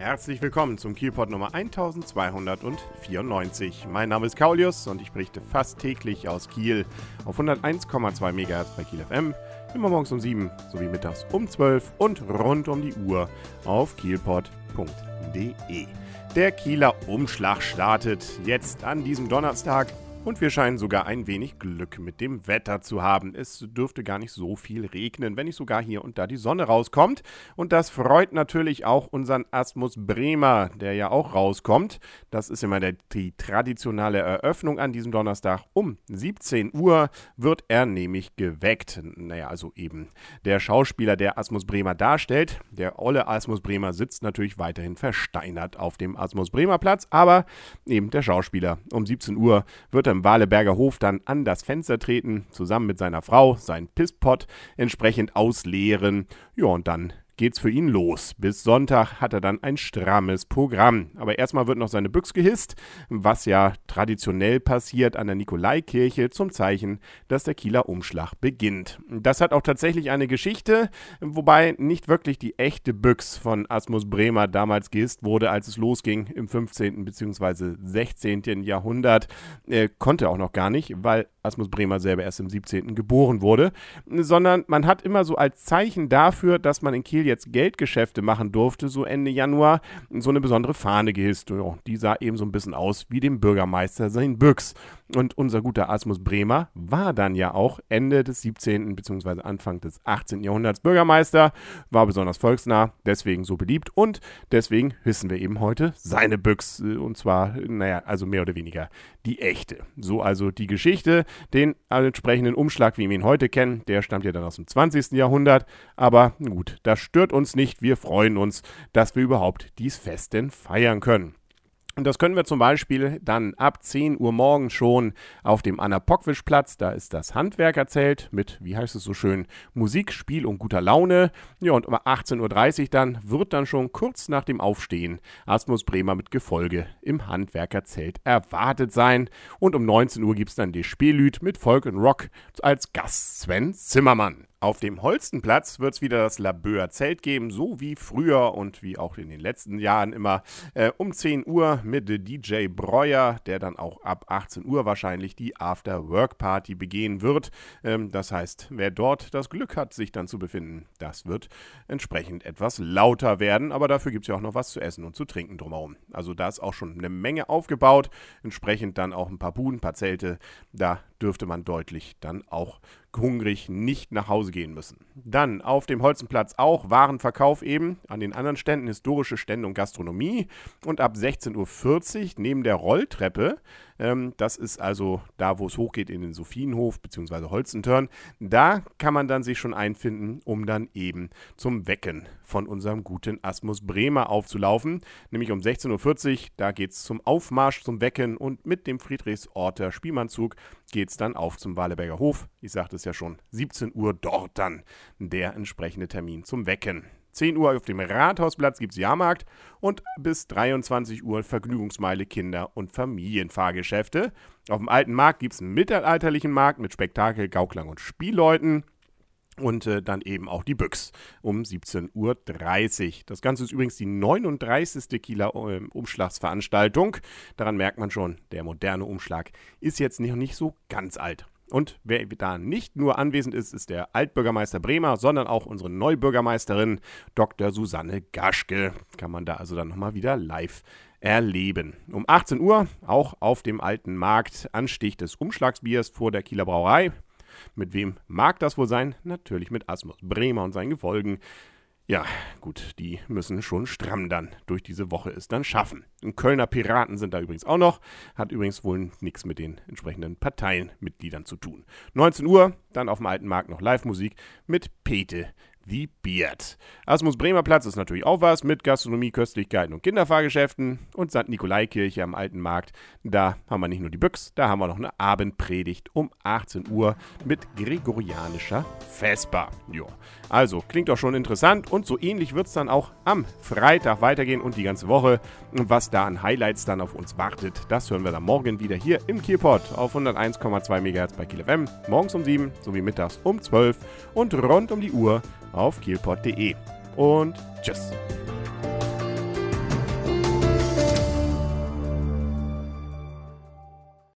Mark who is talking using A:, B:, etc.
A: Herzlich willkommen zum Kielpot Nummer 1294. Mein Name ist Kaulius und ich berichte fast täglich aus Kiel auf 101,2 MHz bei Kiel FM, immer morgens um 7 sowie mittags um 12 und rund um die Uhr auf kielpot.de. Der Kieler Umschlag startet jetzt an diesem Donnerstag und wir scheinen sogar ein wenig Glück mit dem Wetter zu haben. Es dürfte gar nicht so viel regnen, wenn nicht sogar hier und da die Sonne rauskommt. Und das freut natürlich auch unseren Asmus Bremer, der ja auch rauskommt. Das ist immer der, die traditionelle Eröffnung an diesem Donnerstag. Um 17 Uhr wird er nämlich geweckt. Naja, also eben der Schauspieler, der Asmus Bremer darstellt. Der olle Asmus Bremer sitzt natürlich weiterhin versteinert auf dem Asmus Bremer Platz, aber eben der Schauspieler. Um 17 Uhr wird er im Waleberger Hof dann an das Fenster treten, zusammen mit seiner Frau, seinen Pisspot entsprechend ausleeren. Ja, und dann geht's für ihn los. Bis Sonntag hat er dann ein strammes Programm. Aber erstmal wird noch seine Büchs gehisst, was ja traditionell passiert an der Nikolaikirche zum Zeichen, dass der Kieler Umschlag beginnt. Das hat auch tatsächlich eine Geschichte, wobei nicht wirklich die echte Büchs von Asmus Bremer damals gehisst wurde, als es losging im 15. bzw. 16. Jahrhundert. Er konnte auch noch gar nicht, weil Asmus Bremer selber erst im 17. geboren wurde, sondern man hat immer so als Zeichen dafür, dass man in Kiel jetzt Geldgeschäfte machen durfte, so Ende Januar, so eine besondere Fahne gehisst. Ja, die sah eben so ein bisschen aus wie dem Bürgermeister sein Büchs. Und unser guter Asmus Bremer war dann ja auch Ende des 17. bzw. Anfang des 18. Jahrhunderts Bürgermeister, war besonders volksnah, deswegen so beliebt und deswegen wissen wir eben heute seine Büchs. Und zwar, naja, also mehr oder weniger die echte. So also die Geschichte, den entsprechenden Umschlag, wie wir ihn heute kennen, der stammt ja dann aus dem 20. Jahrhundert. Aber gut, das stört uns nicht. Wir freuen uns, dass wir überhaupt dies Fest denn feiern können. Und das können wir zum Beispiel dann ab 10 Uhr morgens schon auf dem Anna-Pockwisch-Platz. Da ist das Handwerkerzelt mit, wie heißt es so schön, Musik, Spiel und guter Laune. Ja, und um 18.30 Uhr dann wird dann schon kurz nach dem Aufstehen Asmus Bremer mit Gefolge im Handwerkerzelt erwartet sein. Und um 19 Uhr gibt es dann die Spiellüt mit Folk und Rock als Gast Sven Zimmermann. Auf dem Holstenplatz wird es wieder das Labeur Zelt geben, so wie früher und wie auch in den letzten Jahren immer äh, um 10 Uhr mit DJ Breuer, der dann auch ab 18 Uhr wahrscheinlich die After-Work-Party begehen wird. Ähm, das heißt, wer dort das Glück hat, sich dann zu befinden, das wird entsprechend etwas lauter werden, aber dafür gibt es ja auch noch was zu essen und zu trinken drumherum. Also da ist auch schon eine Menge aufgebaut, entsprechend dann auch ein paar Buden, ein paar Zelte, da dürfte man deutlich dann auch hungrig nicht nach Hause gehen müssen. Dann auf dem Holzenplatz auch Warenverkauf eben, an den anderen Ständen historische Stände und Gastronomie und ab 16.40 Uhr neben der Rolltreppe ähm, das ist also da, wo es hochgeht in den Sophienhof bzw. Holzentörn. Da kann man dann sich schon einfinden, um dann eben zum Wecken von unserem guten Asmus Bremer aufzulaufen. Nämlich um 16.40 Uhr, da geht es zum Aufmarsch, zum Wecken und mit dem Friedrichsorter Spielmannzug geht es dann auf zum Waleberger Hof. Ich sagte es ja schon, 17 Uhr dort dann der entsprechende Termin zum Wecken. 10 Uhr auf dem Rathausplatz gibt es Jahrmarkt und bis 23 Uhr Vergnügungsmeile Kinder- und Familienfahrgeschäfte. Auf dem alten Markt gibt es einen mittelalterlichen Markt mit Spektakel, Gauklang und Spielleuten. Und äh, dann eben auch die Büchs um 17.30 Uhr. Das Ganze ist übrigens die 39. Kieler äh, Umschlagsveranstaltung. Daran merkt man schon, der moderne Umschlag ist jetzt nicht, nicht so ganz alt. Und wer da nicht nur anwesend ist, ist der Altbürgermeister Bremer, sondern auch unsere Neubürgermeisterin Dr. Susanne Gaschke. Kann man da also dann nochmal wieder live erleben. Um 18 Uhr auch auf dem alten Markt Anstich des Umschlagsbiers vor der Kieler Brauerei. Mit wem mag das wohl sein? Natürlich mit Asmus Bremer und seinen Gefolgen. Ja, gut, die müssen schon stramm dann durch diese Woche es dann schaffen. Und Kölner Piraten sind da übrigens auch noch. Hat übrigens wohl nichts mit den entsprechenden Parteienmitgliedern zu tun. 19 Uhr, dann auf dem alten Markt noch Live-Musik mit Pete The Beard. Asmus Bremer Platz ist natürlich auch was mit Gastronomie, Köstlichkeiten und Kinderfahrgeschäften. Und St. Nikolaikirche am Alten Markt, da haben wir nicht nur die Büchs, da haben wir noch eine Abendpredigt um 18 Uhr mit gregorianischer Vesper. Jo. Also, klingt doch schon interessant und so ähnlich wird es dann auch am Freitag weitergehen und die ganze Woche. Und was da an Highlights dann auf uns wartet, das hören wir dann morgen wieder hier im Kielpot auf 101,2 MHz bei Kiel FM. Morgens um 7 sowie mittags um 12 und rund um die Uhr auf kielpot.de. Und tschüss.